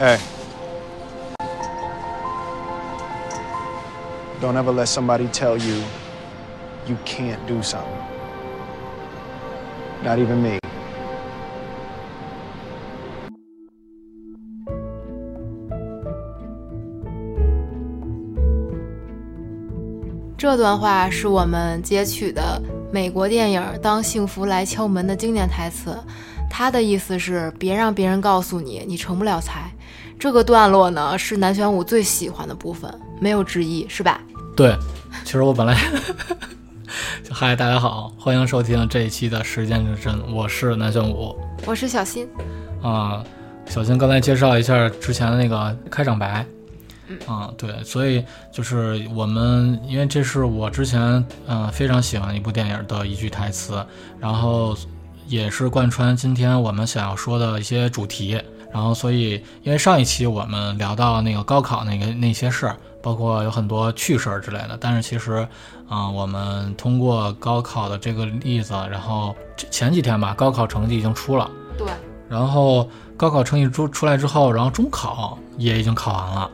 Hey. Don't ever let somebody tell you you can't do something. Not even me. 这段话是我们截取的美国电影《当幸福来敲门》的经典台词，他的意思是别让别人告诉你你成不了才。 这个段落呢是南玄武最喜欢的部分，没有之一，是吧？对，其实我本来，嗨，大家好，欢迎收听这一期的《时间之针》，我是南玄武，我是小新。啊，小新刚才介绍一下之前的那个开场白。啊，对，所以就是我们，因为这是我之前嗯非常喜欢一部电影的一句台词，然后也是贯穿今天我们想要说的一些主题。然后，所以因为上一期我们聊到那个高考那个那些事儿，包括有很多趣事儿之类的，但是其实，嗯，我们通过高考的这个例子，然后前几天吧，高考成绩已经出了，对，然后高考成绩出出来之后，然后中考也已经考完了。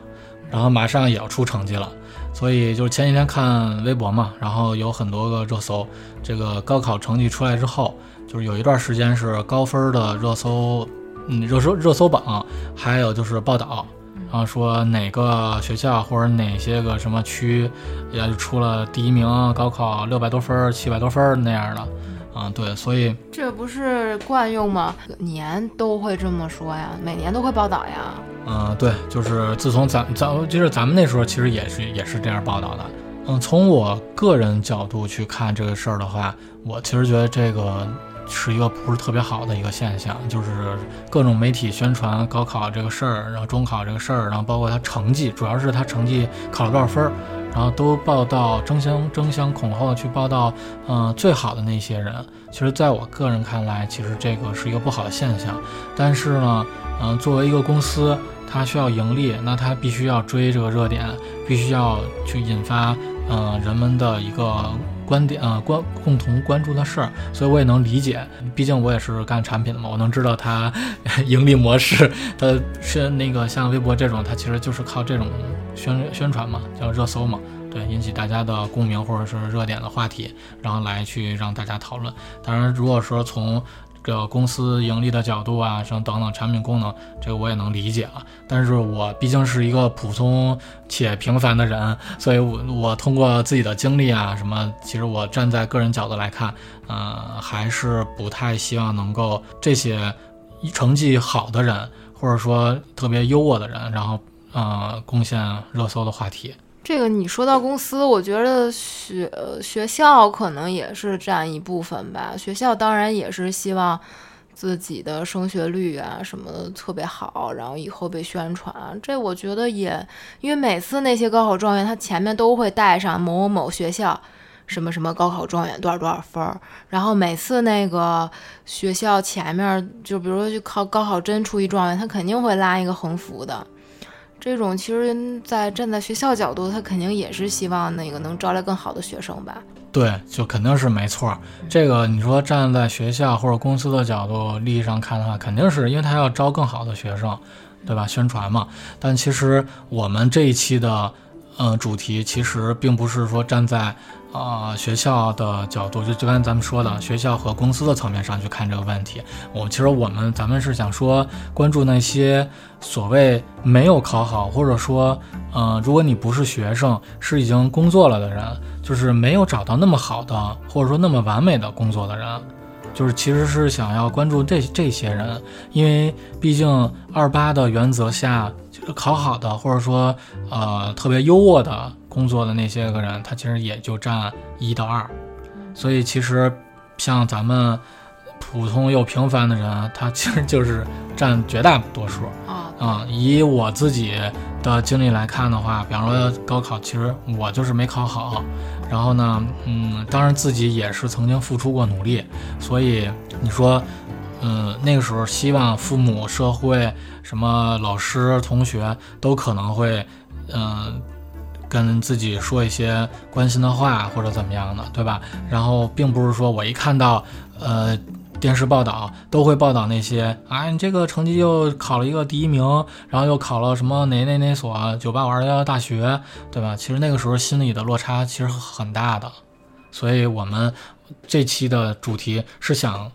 然后马上也要出成绩了，所以就是前几天看微博嘛，然后有很多个热搜。这个高考成绩出来之后，就是有一段时间是高分的热搜，嗯，热搜热搜榜，还有就是报道，然后说哪个学校或者哪些个什么区，也就出了第一名，高考六百多分、七百多分那样的。啊，对，所以这不是惯用吗？年都会这么说呀，每年都会报道呀。嗯，对，就是自从咱咱就是咱们那时候，其实也是也是这样报道的。嗯，从我个人角度去看这个事儿的话，我其实觉得这个是一个不是特别好的一个现象，就是各种媒体宣传高考这个事儿，然后中考这个事儿，然后包括他成绩，主要是他成绩考了多少分儿。然后都报道，争相争相恐后去报道，嗯，最好的那些人。其实，在我个人看来，其实这个是一个不好的现象。但是呢，嗯，作为一个公司，它需要盈利，那它必须要追这个热点，必须要去引发，嗯，人们的一个观点，啊，关共同关注的事儿。所以我也能理解，毕竟我也是干产品的嘛，我能知道它 盈利模式。它是那个像微博这种，它其实就是靠这种。宣宣传嘛，叫热搜嘛，对，引起大家的共鸣或者是热点的话题，然后来去让大家讨论。当然，如果说从这个公司盈利的角度啊，什么等等产品功能，这个我也能理解了。但是我毕竟是一个普通且平凡的人，所以我我通过自己的经历啊，什么，其实我站在个人角度来看，呃，还是不太希望能够这些成绩好的人，或者说特别优渥的人，然后。呃，贡献热搜的话题。这个你说到公司，我觉得学学校可能也是占一部分吧。学校当然也是希望自己的升学率啊什么的特别好，然后以后被宣传。这我觉得也，因为每次那些高考状元，他前面都会带上某某某学校什么什么高考状元多少多少分儿，然后每次那个学校前面，就比如说去考高考真出一状元，他肯定会拉一个横幅的。这种其实，在站在学校角度，他肯定也是希望那个能招来更好的学生吧？对，就肯定是没错。这个你说站在学校或者公司的角度利益上看的话，肯定是因为他要招更好的学生，对吧？宣传嘛。但其实我们这一期的，呃，主题其实并不是说站在。啊，学校的角度就就刚才咱们说的，学校和公司的层面上去看这个问题。我其实我们咱们是想说，关注那些所谓没有考好，或者说，嗯，如果你不是学生，是已经工作了的人，就是没有找到那么好的，或者说那么完美的工作的人，就是其实是想要关注这这些人，因为毕竟二八的原则下，就是考好的或者说呃特别优渥的。工作的那些个人，他其实也就占一到二，所以其实像咱们普通又平凡的人，他其实就是占绝大多数啊。啊，以我自己的经历来看的话，比方说高考，其实我就是没考好。然后呢，嗯，当然自己也是曾经付出过努力，所以你说，嗯，那个时候希望父母、社会、什么老师、同学都可能会，嗯。跟自己说一些关心的话或者怎么样的，对吧？然后并不是说我一看到，呃，电视报道都会报道那些啊，你这个成绩又考了一个第一名，然后又考了什么哪哪哪所九八五二幺幺大学，对吧？其实那个时候心里的落差其实很大的，所以我们这期的主题是想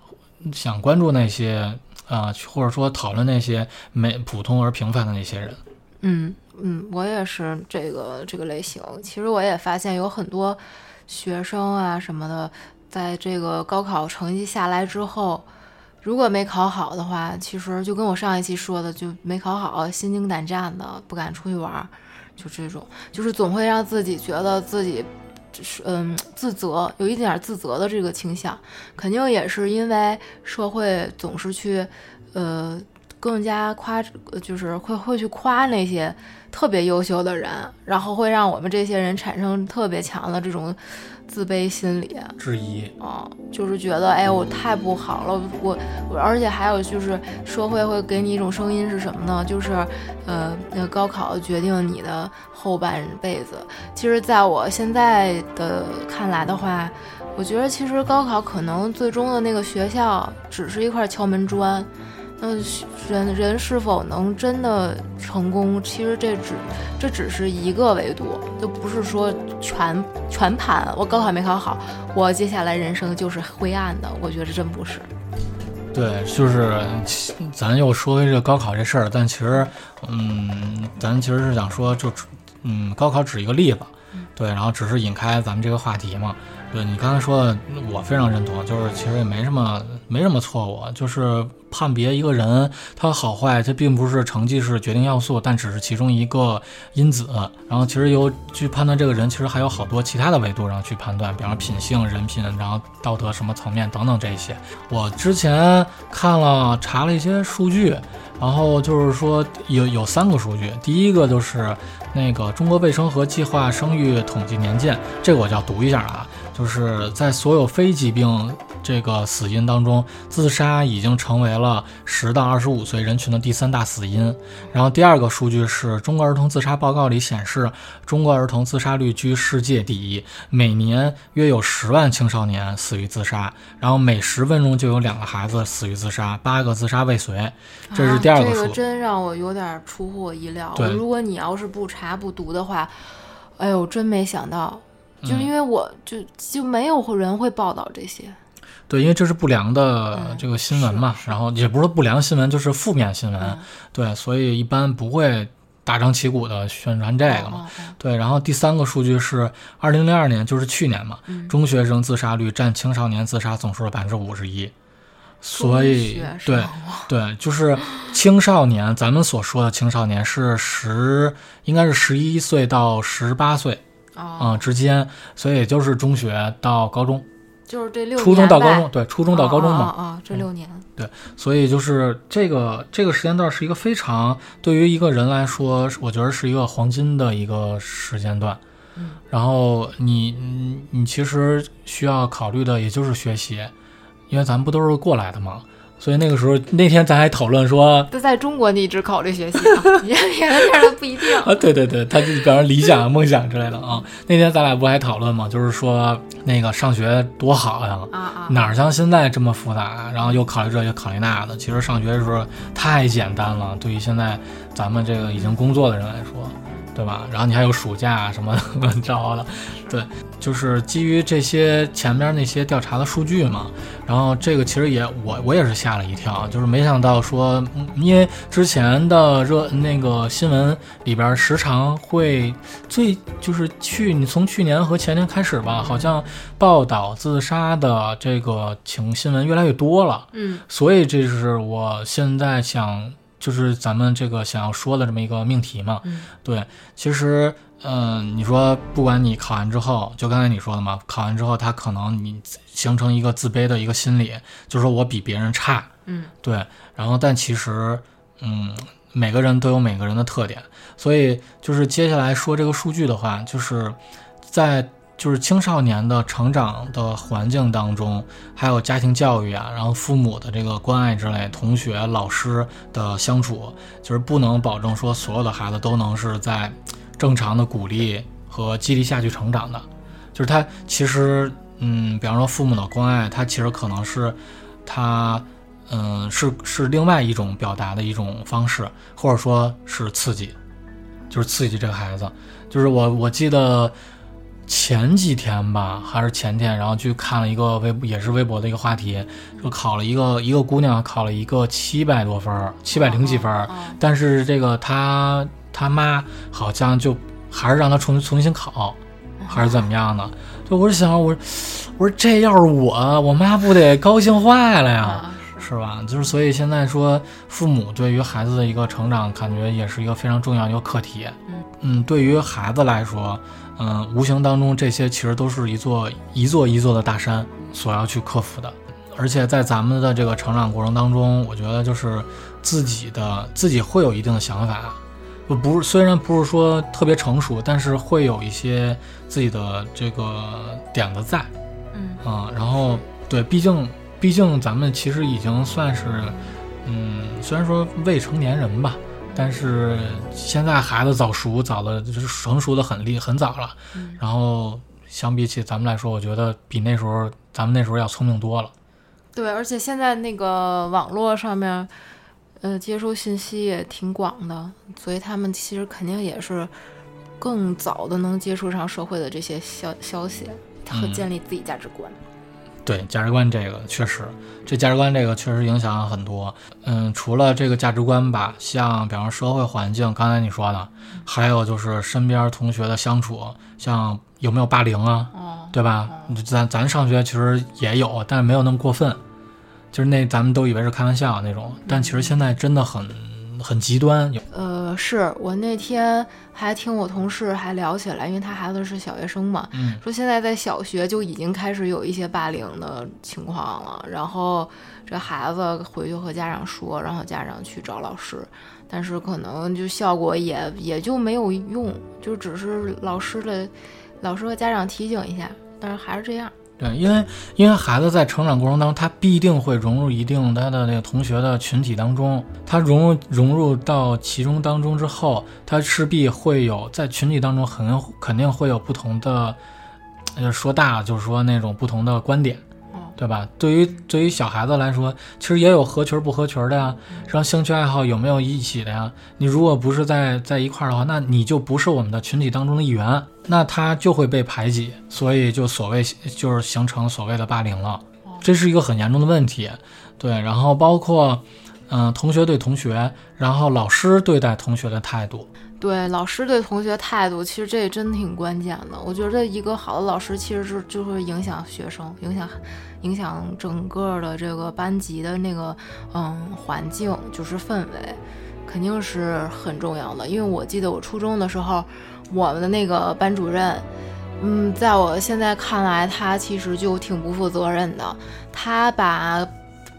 想关注那些啊、或者说讨论那些没普通而平凡的那些人。嗯嗯，我也是这个这个类型。其实我也发现有很多学生啊什么的，在这个高考成绩下来之后，如果没考好的话，其实就跟我上一期说的，就没考好，心惊胆战的，不敢出去玩，就这种，就是总会让自己觉得自己。是嗯，自责有一点自责的这个倾向，肯定也是因为社会总是去，呃，更加夸，呃就是会会去夸那些特别优秀的人，然后会让我们这些人产生特别强的这种自卑心理。质疑，啊，就是觉得哎，我太不好了，我我，而且还有就是社会会给你一种声音是什么呢？就是呃，那高考决定你的后半辈子。其实，在我现在的看来的话，我觉得其实高考可能最终的那个学校只是一块敲门砖。那人人是否能真的成功，其实这只这只是一个维度，就不是说全全盘。我高考没考好，我接下来人生就是灰暗的。我觉得真不是。对，就是咱又说回这个高考这事儿，但其实，嗯，咱其实是想说，就嗯，高考只一个例子，对，然后只是引开咱们这个话题嘛。对你刚才说的，我非常认同，就是其实也没什么没什么错误，就是判别一个人他好坏，这并不是成绩是决定要素，但只是其中一个因子。然后其实有去判断这个人，其实还有好多其他的维度上去判断，比方品性、人品，然后道德什么层面等等这些。我之前看了查了一些数据，然后就是说有有三个数据，第一个就是那个中国卫生和计划生育统计年鉴，这个我就要读一下啊。就是在所有非疾病这个死因当中，自杀已经成为了十到二十五岁人群的第三大死因。然后第二个数据是中国儿童自杀报告里显示，中国儿童自杀率居世界第一，每年约有十万青少年死于自杀，然后每十分钟就有两个孩子死于自杀，八个自杀未遂。这是第二个数。啊、这个真让我有点出乎我意料。对如果你要是不查不读的话，哎呦，真没想到。就因为我就就没有人会报道这些，对，因为这是不良的嗯这个新闻嘛，然后也不是不良新闻，就是负面新闻，嗯对，所以一般不会大张旗鼓的宣传这个嘛。对，然后第三个数据是二零零二年，就是去年嘛，嗯中学生自杀率占青少年自杀总数的百分之五十一，所以对 对，就是青少年，咱们所说的青少年是十，应该是十一岁到十八岁啊、哦，之间，所以也就是中学到高中。就是这六初中到高中，对，初中到高中嘛，啊这六年，对所以就是这个这个时间段是一个非常对于一个人来说，我觉得是一个黄金的一个时间段。嗯，然后你你你其实需要考虑的也就是学习，因为咱们不都是过来的嘛，所以那个时候那天咱还讨论说。在在中国你只考虑学习啊，别别的地儿都不一定。啊，对对对，他就比方说理想、梦想之类的啊。那天咱俩不还讨论吗，就是说那个上学多好呀，啊啊，哪儿像现在这么复杂？然后又考虑这又考虑那的。其实上学的时候太简单了，对于现在咱们这个已经工作的人来说，对吧？然后你还有暑假什么 乱七八糟的，对，就是基于这些前面那些调查的数据嘛。然后这个其实也我我也是吓了一跳，就是没想到说，嗯因为之前的热那个新闻里边时常会最就是去你从去年和前年开始吧，好像报道自杀的这个情新闻越来越多了。嗯所以这是我现在想，就是咱们这个想要说的这么一个命题嘛。嗯。对，其实，嗯、你说不管你考完之后，就刚才你说的嘛，考完之后他可能你形成一个自卑的一个心理，就是说我比别人差，嗯。对，然后但其实，嗯，每个人都有每个人的特点，所以就是接下来说这个数据的话，就是在就是青少年的成长的环境当中，还有家庭教育啊，然后父母的这个关爱之类，同学、老师的相处，就是不能保证说所有的孩子都能是在正常的鼓励和激励下去成长的，就是他其实，嗯，比方说父母的关爱，他其实可能是。他嗯是是另外一种表达的一种方式，或者说是刺激，就是刺激这个孩子。就是我我记得前几天吧，还是前天，然后去看了一个微也是微博的一个话题，说考了一个一个姑娘考了一个七百多分儿，七百零几分儿，但是这个她她妈好像就还是让她重重新考，还是怎么样的？就我是想我我说这要是我，我妈不得高兴坏了呀？啊，是吧？就是所以现在说，父母对于孩子的一个成长，感觉也是一个非常重要的一个课题。嗯对于孩子来说，嗯，无形当中这些其实都是一座一座一座的大山所要去克服的。而且在咱们的这个成长过程当中，我觉得就是自己的自己会有一定的想法，不不是虽然不是说特别成熟，但是会有一些自己的这个点子在。嗯啊，然后对，毕竟毕竟咱们其实已经算是，嗯，虽然说未成年人吧，但是现在孩子早熟，早的就是成熟的很厉很早了。嗯然后相比起咱们来说，我觉得比那时候咱们那时候要聪明多了。对，而且现在那个网络上面，呃，接收信息也挺广的，所以他们其实肯定也是更早的能接触上社会的这些消消息和嗯建立自己价值观。对价值观这个确实，这价值观这个确实影响很多。嗯，除了这个价值观吧，像比方说社会环境，刚才你说的，还有就是身边同学的相处，像有没有霸凌啊，哦，对吧？咱咱上学其实也有，但是没有那么过分，就是那咱们都以为是开玩笑那种，但其实现在真的很很极端。呃，是我那天还听我同事还聊起来，因为他孩子是小学生嘛，嗯说现在在小学就已经开始有一些霸凌的情况了，然后这孩子回去和家长说，然后家长去找老师，但是可能就效果也也就没有用，就只是老师的老师和家长提醒一下，但是还是这样。对，因为因为孩子在成长过程当中，他必定会融入一定他的那个同学的群体当中，他融入融入到其中当中之后，他势必会有在群体当中很肯定会有不同的，就，说大了就是说那种不同的观点。哦对吧？对于对于小孩子来说，其实也有合群儿不合群儿的呀。然后兴趣爱好有没有一起的呀？你如果不是在在一块儿的话，那你就不是我们的群体当中的一员，那他就会被排挤，所以就所谓就是形成所谓的霸凌了。这是一个很严重的问题。对，然后包括嗯、同学对同学，然后老师对待同学的态度，对老师对同学态度，其实这也真挺关键的。我觉得一个好的老师，其实是就会影响学生，影响影响整个的这个班级的那个嗯环境，就是氛围，肯定是很重要的。因为我记得我初中的时候，我们的那个班主任，嗯，在我现在看来，他其实就挺不负责任的，他把。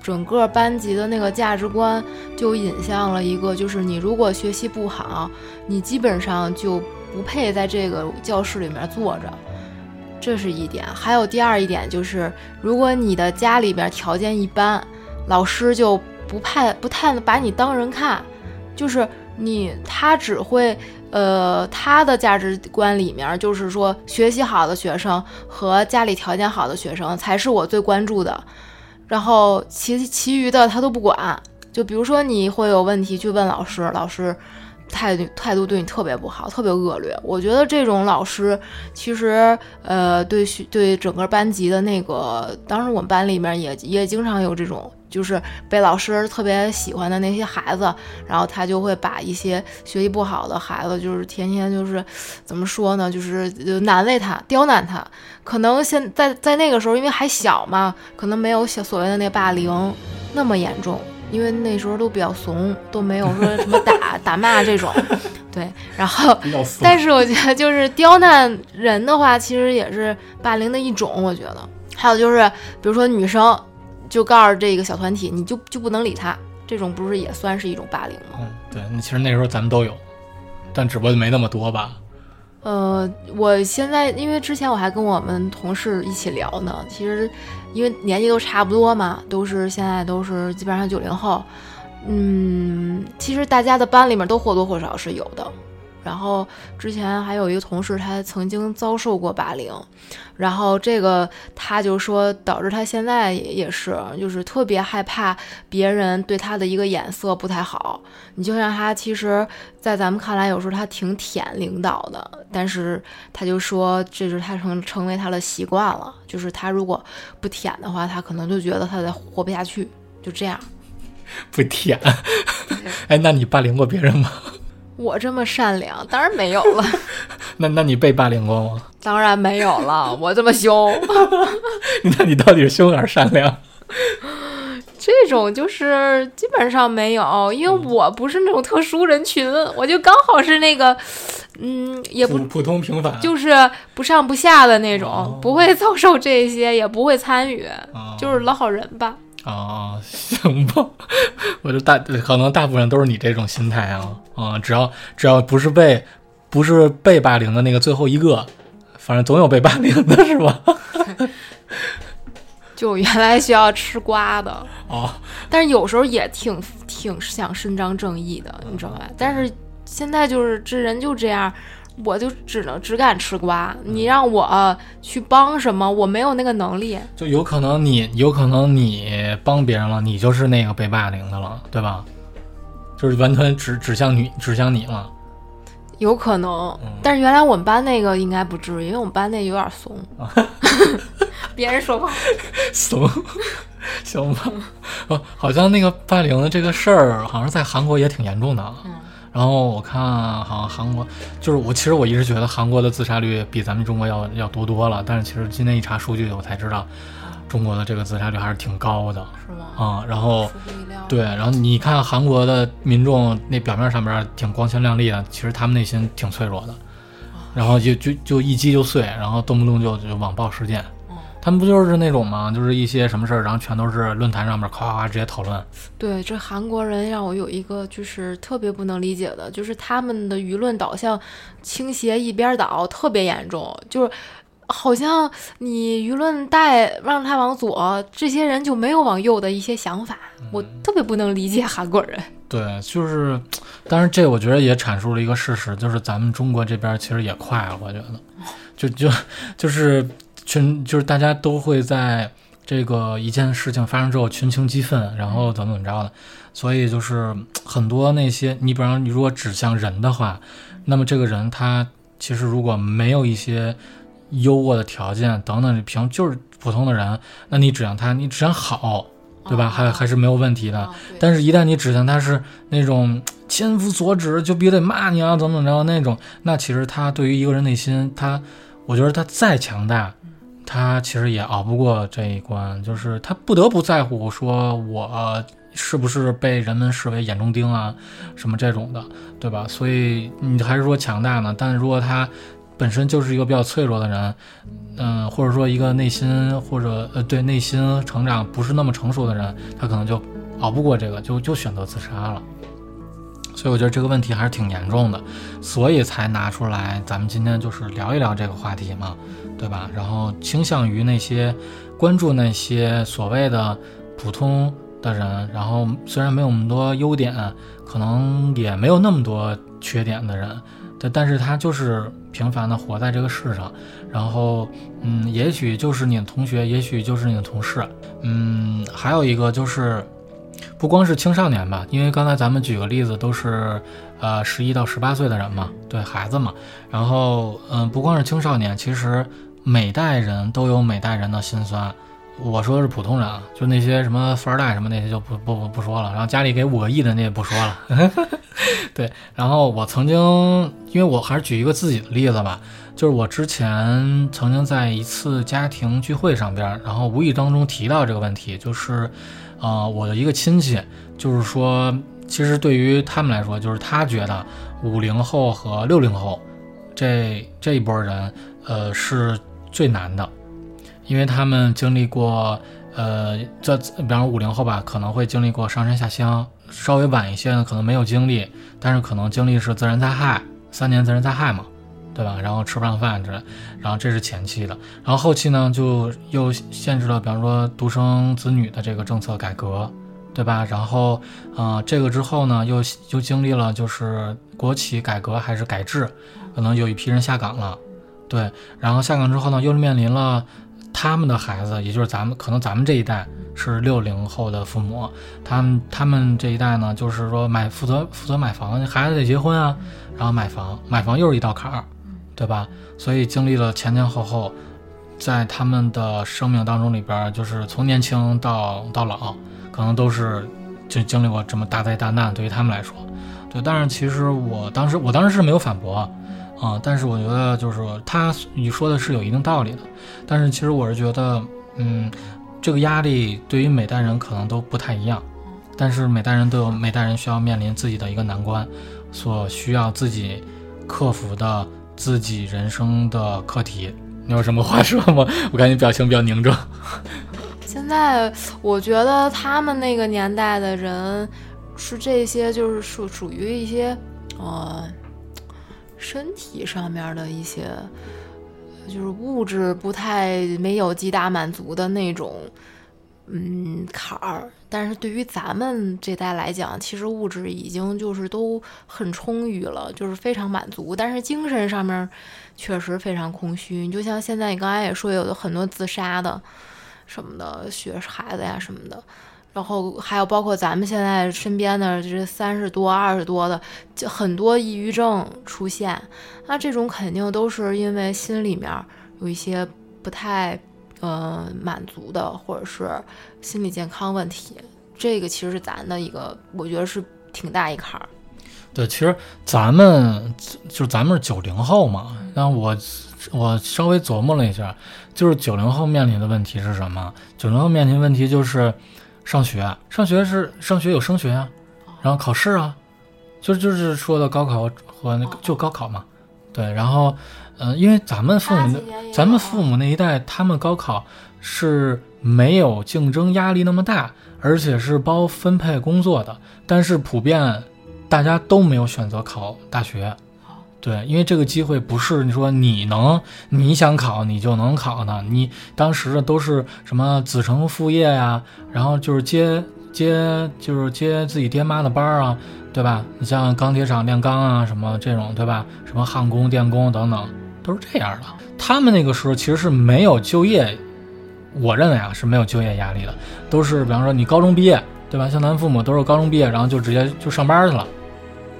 整个班级的那个价值观就引向了一个，就是你如果学习不好，你基本上就不配在这个教室里面坐着，这是一点。还有第二一点就是，如果你的家里边条件一般，老师就不派不太把你当人看，就是你他只会呃他的价值观里面就是说学习好的学生和家里条件好的学生才是我最关注的，然后其其余的他都不管。就比如说你会有问题去问老师，老师态度态度对你特别不好，特别恶劣。我觉得这种老师其实呃对学对整个班级的那个，当时我们班里面也也经常有这种。就是被老师特别喜欢的那些孩子，然后他就会把一些学习不好的孩子，就是天天就是怎么说呢，就是呃难为他、刁难他。可能现在在那个时候，因为还小嘛，可能没有小所谓的那霸凌那么严重，因为那时候都比较怂，都没有说 什么打打骂这种。对，然后但是我觉得就是刁难人的话，其实也是霸凌的一种。我觉得还有就是，比如说女生就告诉这个小团体，你就就不能理他，这种不是也算是一种霸凌吗？嗯，对，那其实那时候咱们都有，但只不过没那么多吧。呃，我现在因为之前我还跟我们同事一起聊呢，其实因为年纪都差不多嘛，都是现在都是基本上九零后，嗯，其实大家的班里面都或多或少是有的，然后之前还有一个同事，他曾经遭受过霸凌，然后这个他就说导致他现在也也是，就是特别害怕别人对他的一个眼色不太好。你就像他，其实，在咱们看来，有时候他挺舔领导的，但是他就说这是他成成为他的习惯了，就是他如果不舔的话，他可能就觉得他在活不下去，就这样。不舔，哎，那你霸凌过别人吗？我这么善良，当然没有了。那那你被霸凌过吗？当然没有了。我这么凶，那你到底是凶还是善良？这种就是基本上没有，因为我不是那种特殊人群，我就刚好是那个，嗯，也不普通平凡，就是不上不下的那种，不会遭受这些，也不会参与，就是老好人吧。啊，行吧，我就大可能大部分都是你这种心态啊啊，只要只要不是被不是被霸凌的那个最后一个，反正总有被霸凌的是吧？就原来需要吃瓜的哦，但是有时候也挺挺想伸张正义的，你知道吧？但是现在就是这人就这样。我就只能只敢吃瓜，你让我去帮什么，我没有那个能力。就有可能你有可能你帮别人了，你就是那个被霸凌的了，对吧？就是完全指指向你指向你了。有可能，但是原来我们班那个应该不至于，因为我们班那有点怂。别人说话怂，行吧？哦，好像那个霸凌的这个事儿，好像在韩国也挺严重的。嗯。然后我看好像韩国就是我，其实我一直觉得韩国的自杀率比咱们中国要要多多了。但是其实今天一查数据，我才知道中国的这个自杀率还是挺高的。是吗？啊，然后对，然后你看韩国的民众那表面上面挺光鲜亮丽的，其实他们内心挺脆弱的，然后就就就一击就碎，然后动不动就就网暴事件。他们不就是那种吗？就是一些什么事儿，然后全都是论坛上面夸夸夸直接讨论。对，这韩国人让我有一个就是特别不能理解的，就是他们的舆论导向倾斜一边倒，特别严重。就是好像你舆论带让他往左，这些人就没有往右的一些想法。我特别不能理解韩国人。对，就是，但是这我觉得也阐述了一个事实，就是咱们中国这边其实也快了。我觉得，就就就是。群就是大家都会在这个一件事情发生之后群情激愤，然后怎么怎么着的，所以就是很多那些你比方你如果指向人的话，那么这个人他其实如果没有一些优渥的条件等等，平就是普通的人，那你指向他，你指向好，对吧？还还是没有问题的。但是，一旦你指向他是那种千夫所指，就必须得骂你啊，怎么怎么着那种，那其实他对于一个人内心，他我觉得他再强大。他其实也熬不过这一关，就是他不得不在乎，说我是不是被人们视为眼中钉啊，什么这种的，对吧？所以你还是说强大呢？但如果他本身就是一个比较脆弱的人，嗯，或者说一个内心或者呃对内心成长不是那么成熟的人，他可能就熬不过这个，就就选择自杀了。所以我觉得这个问题还是挺严重的，所以才拿出来，咱们今天就是聊一聊这个话题嘛，对吧？然后倾向于那些关注那些所谓的普通的人，然后虽然没有那么多优点，可能也没有那么多缺点的人，但但是他就是平凡的活在这个世上，然后嗯，也许就是你的同学，也许就是你的同事，嗯，还有一个就是。不光是青少年吧，因为刚才咱们举个例子都是，呃，十一到十八岁的人嘛，对孩子嘛。然后，嗯，不光是青少年，其实每代人都有每代人的心酸。我说的是普通人啊，就那些什么富二代什么那些就不不不不说了。然后家里给五个亿的那也不说了。对，然后我曾经，因为我还是举一个自己的例子吧，就是我之前曾经在一次家庭聚会上边，然后无意当中提到这个问题，就是。呃，我的一个亲戚，就是说，其实对于他们来说，就是他觉得五零后和六零后这这一波人，呃，是最难的，因为他们经历过，呃，这比方说五零后吧，可能会经历过上山下乡，稍微晚一些呢，可能没有经历，但是可能经历是自然灾害，三年自然灾害嘛。对吧？然后吃不上饭，之类，然后这是前期的，然后后期呢，就又限制了，比方说独生子女的这个政策改革，对吧？然后，呃，这个之后呢，又又经历了就是国企改革还是改制，可能有一批人下岗了，对，然后下岗之后呢，又面临了他们的孩子，也就是咱们可能咱们这一代是六零后的父母，他们他们这一代呢，就是说买负责负责买房，孩子得结婚啊，然后买房，买房又是一道坎儿，对吧？所以经历了前前后后。在他们的生命当中里边，就是从年轻到到老，可能都是就经历过这么大灾大难。对于他们来说，对。但是其实我当时我当时是没有反驳，啊，但是我觉得就是他你说的是有一定道理的。但是其实我是觉得，嗯，这个压力对于每代人可能都不太一样，但是每代人都有每代人需要面临自己的一个难关，所需要自己克服的自己人生的课题。你有什么话 说吗？我感觉表情比较凝重。现在我觉得他们那个年代的人是这些，就是属属于一些呃身体上面的一些，就是物质不太没有极大满足的那种嗯坎儿。但是对于咱们这代来讲，其实物质已经就是都很充裕了，就是非常满足。但是精神上面。确实非常空虚，你就像现在你刚才也说，有的很多自杀的，什么的学孩子呀什么的，然后还有包括咱们现在身边的这三十多、二十多的，就很多抑郁症出现，那这种肯定都是因为心里面有一些不太呃满足的，或者是心理健康问题，这个其实是咱的一个，我觉得是挺大一坎儿。对，其实咱们就咱们是九零后嘛，然后我我稍微琢磨了一下，就是九零后面临的问题是什么？九零后面临问题就是上学，上学是上学有升学啊，然后考试啊，就就是说的高考和那个就高考嘛，对，然后嗯，因为咱们父母咱们父母那一代，他们高考是没有竞争压力那么大，而且是包分配工作的，但是普遍。大家都没有选择考大学，对，因为这个机会不是你说你能你想考你就能考的，你当时的都是什么子承父业呀，然后就是接接就是接自己爹妈的班儿啊，对吧？你像钢铁厂炼钢啊什么这种，对吧？什么焊工、电工等等，都是这样的。他们那个时候其实是没有就业，我认为啊是没有就业压力的，都是比方说你高中毕业，对吧？像咱父母都是高中毕业，然后就直接就上班去了。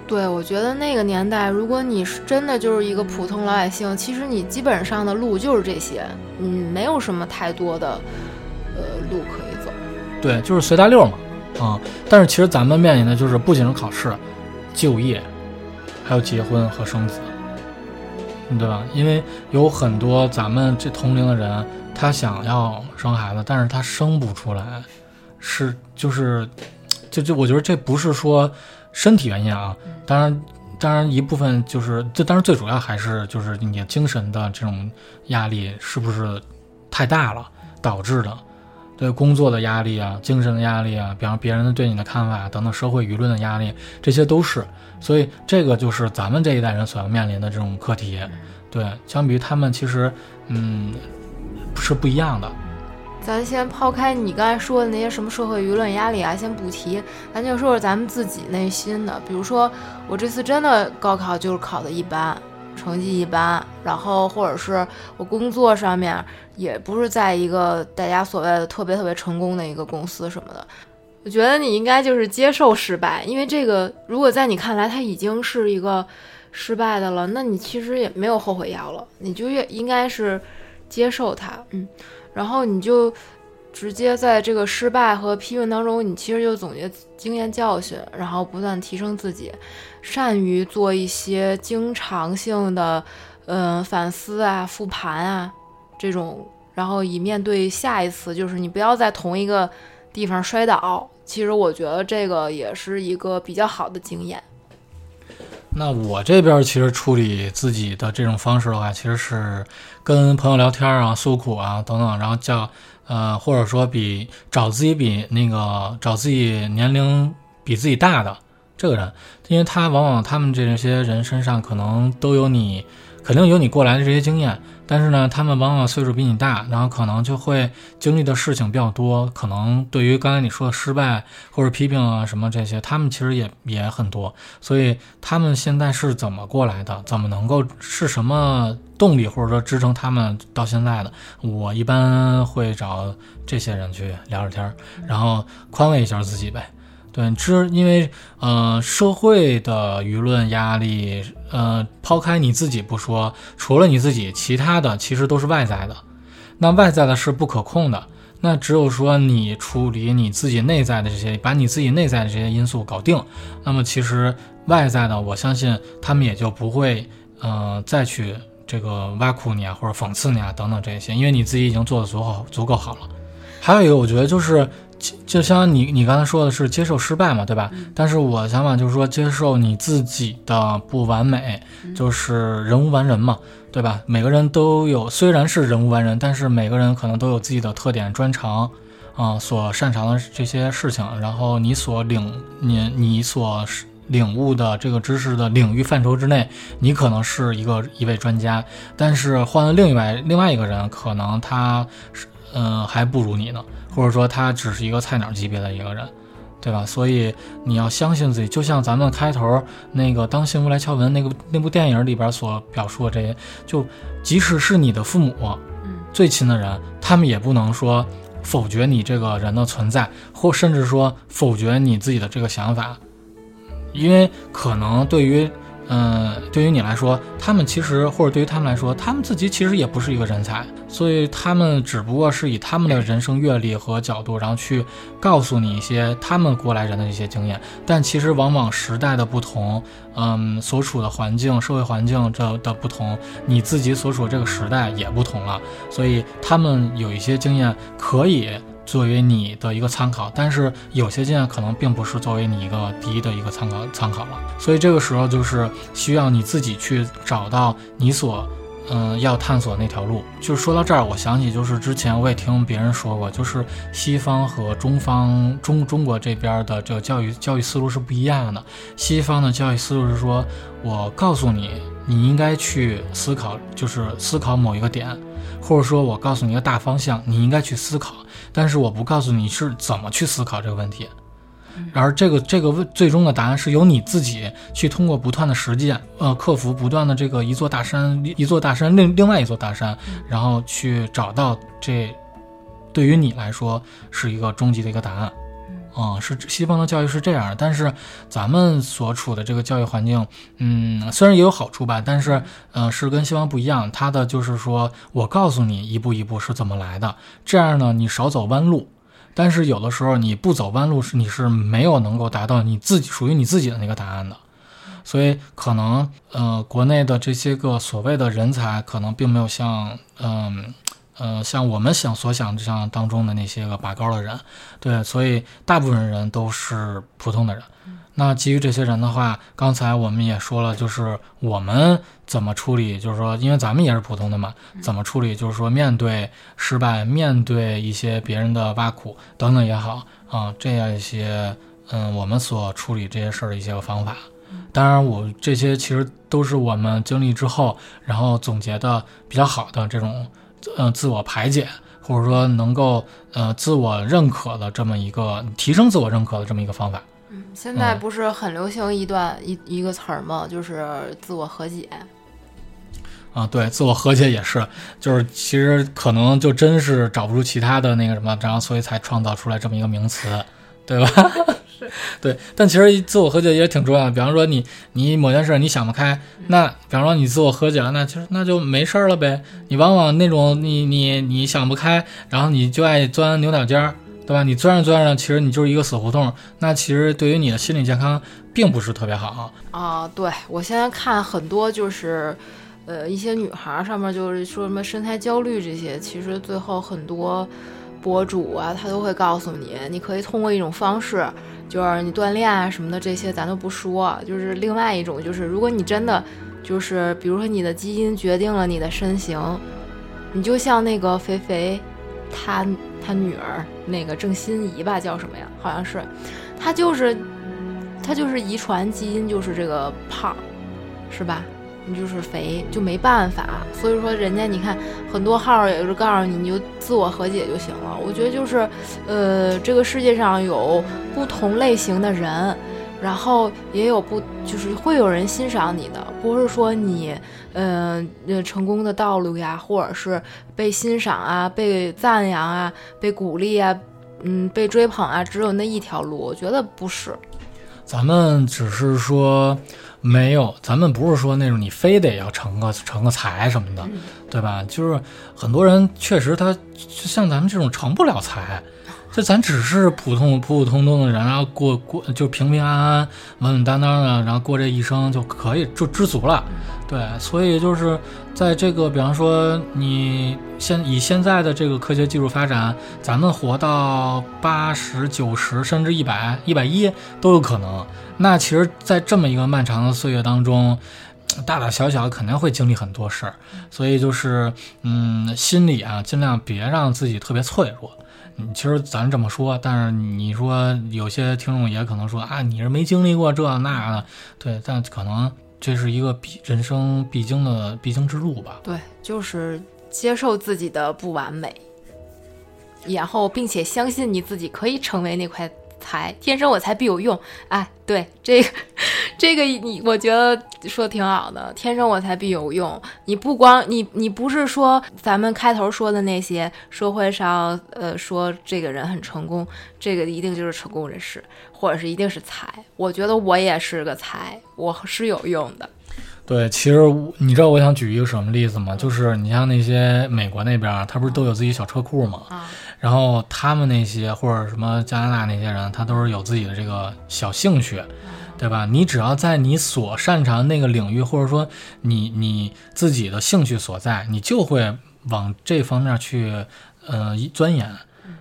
对，我觉得那个年代，如果你是真的就是一个普通老百姓，其实你基本上的路就是这些，嗯，没有什么太多的，呃，路可以走。对，就是随大溜嘛，啊！但是其实咱们面临的就是不仅是考试、就业，还有结婚和生子，对吧？因为有很多咱们这同龄的人，他想要生孩子，但是他生不出来，是就是，就就我觉得这不是说。身体原因啊，当然，当然一部分就是，这当然最主要还是就是你精神的这种压力是不是太大了导致的，对工作的压力啊，精神的压力啊，比方别人的对你的看法等等，社会舆论的压力，这些都是，所以这个就是咱们这一代人所要面临的这种课题，对，相比于他们其实，嗯，是不一样的。咱先抛开你刚才说的那些什么社会舆论压力啊，先不提，咱就说说咱们自己内心的。比如说，我这次真的高考就是考的一般，成绩一般，然后或者是我工作上面也不是在一个大家所谓的特别特别成功的一个公司什么的。我觉得你应该就是接受失败，因为这个如果在你看来它已经是一个失败的了，那你其实也没有后悔药了，你就越应该是接受它，嗯。然后你就直接在这个失败和批评当中，你其实就总结经验教训，然后不断提升自己，善于做一些经常性的，嗯，反思啊、复盘啊这种，然后以面对下一次，就是你不要在同一个地方摔倒。其实我觉得这个也是一个比较好的经验。那我这边其实处理自己的这种方式的话，其实是跟朋友聊天啊、诉苦啊等等，然后叫呃，或者说比找自己比那个找自己年龄比自己大的这个人，因为他往往他们这些人身上可能都有你肯定有你过来的这些经验，但是呢，他们往往岁数比你大，然后可能就会经历的事情比较多，可能对于刚才你说的失败或者批评啊什么这些，他们其实也也很多，所以他们现在是怎么过来的，怎么能够是什么动力或者说支撑他们到现在的？我一般会找这些人去聊聊天，然后宽慰一下自己呗。对，之因为呃社会的舆论压力，呃抛开你自己不说，除了你自己，其他的其实都是外在的。那外在的是不可控的，那只有说你处理你自己内在的这些，把你自己内在的这些因素搞定，那么其实外在的，我相信他们也就不会呃再去这个挖苦你啊，或者讽刺你啊等等这些，因为你自己已经做的足够足够好了。还有一个，我觉得就是。就像你你刚才说的是接受失败嘛，对吧？但是我想法就是说接受你自己的不完美，就是人无完人嘛，对吧？每个人都有，虽然是人无完人，但是每个人可能都有自己的特点专长，啊，所擅长的这些事情。然后你所领你你所领悟的这个知识的领域范畴之内，你可能是一个一位专家，但是换了另外另外一个人，可能他是嗯还不如你呢。或者说他只是一个菜鸟级别的一个人，对吧？所以你要相信自己，就像咱们开头那个《当幸福来敲门》那个那部电影里边所表述的这些，就即使是你的父母，嗯，最亲的人，他们也不能说否决你这个人的存在，或甚至说否决你自己的这个想法，因为可能对于。嗯，对于你来说，他们其实或者对于他们来说，他们自己其实也不是一个人才，所以他们只不过是以他们的人生阅历和角度，然后去告诉你一些他们过来人的一些经验。但其实往往时代的不同，嗯，所处的环境、社会环境这的不同，你自己所处这个时代也不同了，所以他们有一些经验可以。作为你的一个参考，但是有些经验可能并不是作为你一个第一的一个参考参考了，所以这个时候就是需要你自己去找到你所嗯要探索那条路。就是说到这儿，我想起就是之前我也听别人说过，就是西方和中方中中国这边的这个教育教育思路是不一样的。西方的教育思路是说，我告诉你你应该去思考，就是思考某一个点。或者说，我告诉你一个大方向，你应该去思考，但是我不告诉你是怎么去思考这个问题。然而，这个这个问最终的答案是由你自己去通过不断的实践，呃，克服不断的这个一座大山一座大山另另外一座大山，然后去找到这对于你来说是一个终极的一个答案。嗯，是西方的教育是这样，但是咱们所处的这个教育环境，嗯，虽然也有好处吧，但是，呃，是跟西方不一样。它的就是说我告诉你一步一步是怎么来的，这样呢，你少走弯路。但是有的时候你不走弯路，是你是没有能够达到你自己属于你自己的那个答案的。所以可能，呃，国内的这些个所谓的人才，可能并没有像，嗯。像我们想所想象当中的那些个拔高的人，对，所以大部分人都是普通的人。那基于这些人的话，刚才我们也说了，就是我们怎么处理，就是说，因为咱们也是普通的嘛，怎么处理，就是说，面对失败，面对一些别人的挖苦等等也好啊，这样一些，嗯，我们所处理这些事儿的一些个方法。当然，我这些其实都是我们经历之后，然后总结的比较好的这种。嗯，自我排解，或者说能够呃自我认可的这么一个提升自我认可的这么一个方法。嗯，现在不是很流行一段一一个词儿吗？就是自我和解。啊，对，自我和解也是，就是其实可能就真是找不出其他的那个什么，然后所以才创造出来这么一个名词，对吧？对，但其实自我和解也挺重要的。比方说，你你某件事你想不开，那比方说你自我和解了，那其实那就没事儿了呗。你往往那种你你你想不开，然后你就爱钻牛角尖儿，对吧？你钻着钻着，其实你就是一个死胡同。那其实对于你的心理健康并不是特别好啊。对我现在看很多就是，呃，一些女孩上面就是说什么身材焦虑这些，其实最后很多博主啊，他都会告诉你，你可以通过一种方式。就是你锻炼啊什么的这些咱都不说，就是另外一种，就是如果你真的就是比如说你的基因决定了你的身形，你就像那个肥肥，他他女儿那个郑欣宜吧叫什么呀？好像是，他就是他就是遗传基因就是这个胖，是吧？你就是肥就没办法。所以说，人家你看很多号也是告诉你，你就自我和解就行了。我觉得就是，呃，这个世界上有不同类型的人，然后也有不就是会有人欣赏你的，不是说你，嗯，成功的道路呀，或者是被欣赏啊、被赞扬啊、被鼓励啊。嗯，被追捧啊，只有那一条路，我觉得不是。咱们只是说没有，咱们不是说那种你非得要成个成个财什么的，对吧？就是很多人确实他就像咱们这种成不了财。这咱只是普通普普通通的人，然后过过就平平安安、稳稳当当的，然后过这一生就可以就知足了。对，所以就是在这个，比方说你现以现在的这个科学技术发展，咱们活到八十九十甚至一百一百一都有可能。那其实，在这么一个漫长的岁月当中，大大小小肯定会经历很多事儿。所以就是，嗯，心里啊，尽量别让自己特别脆弱。你其实咱这么说，但是你说有些听众也可能说啊，你是没经历过这那的，对，但可能这是一个必人生必经的必经之路吧。对，就是接受自己的不完美，然后并且相信你自己可以成为那块。才天生我材必有用，哎，对这个，这个你我觉得说挺好的。天生我材必有用，你不光你你不是说咱们开头说的那些社会上呃说这个人很成功，这个一定就是成功人士，或者是一定是才。我觉得我也是个才，我是有用的。对，其实你知道我想举一个什么例子吗？就是你像那些美国那边，他不是都有自己小车库吗？啊。然后他们那些或者什么加拿大那些人，他都是有自己的这个小兴趣，对吧？你只要在你所擅长那个领域，或者说你你自己的兴趣所在，你就会往这方面去呃钻研，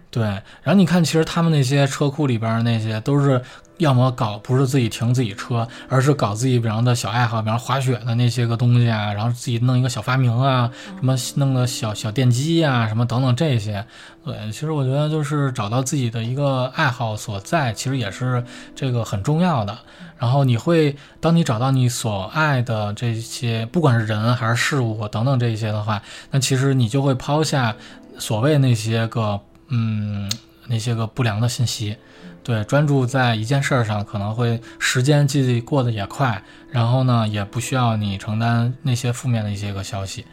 对。然后你看，其实他们那些车库里边那些都是。要么搞不是自己停自己车，而是搞自己比方的小爱好，比方滑雪的那些个东西啊，然后自己弄一个小发明啊，什么弄个小小电机啊，什么等等这些。对，其实我觉得就是找到自己的一个爱好所在，其实也是这个很重要的。然后你会，当你找到你所爱的这些，不管是人还是事物等等这些的话，那其实你就会抛下所谓那些个嗯那些个不良的信息。对，专注在一件事儿上，可能会时间既过得也快，然后呢，也不需要你承担那些负面的一些个消息。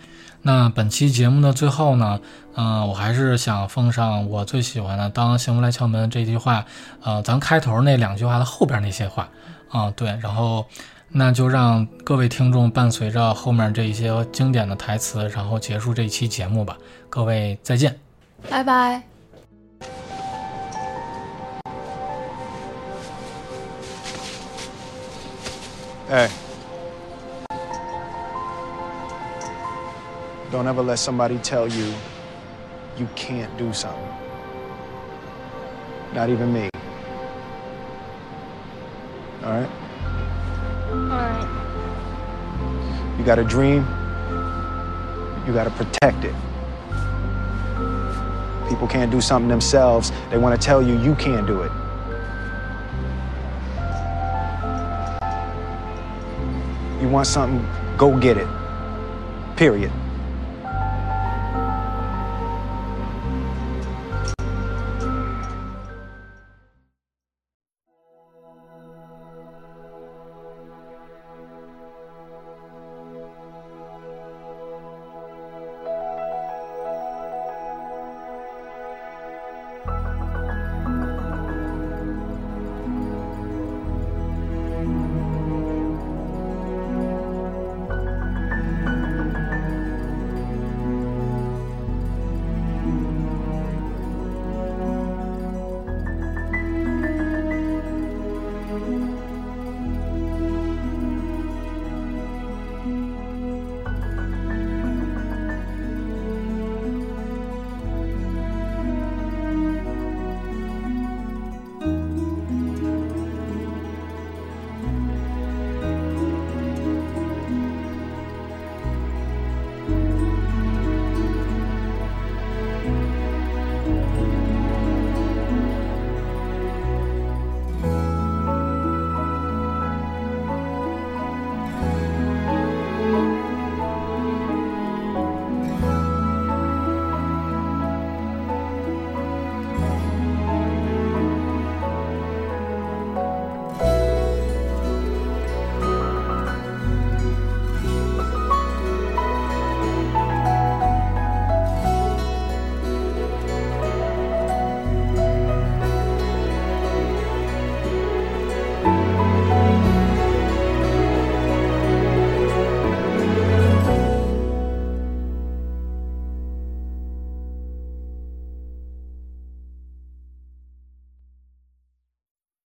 那本期节目的最后呢，嗯，我还是想奉上我最喜欢的“当幸福来敲门”这句话，呃，咱开头那两句话的后边那些话，啊，对，然后那就让各位听众伴随着后面这一些经典的台词，然后结束这一期节目吧。各位再见，拜拜。Hey. Don't ever let somebody tell you you can't do something. Not even me. All right? All right. You got a dream, you got to protect it. People can't do something themselves, they want to tell you you can't do it. Want something, go get it. Period.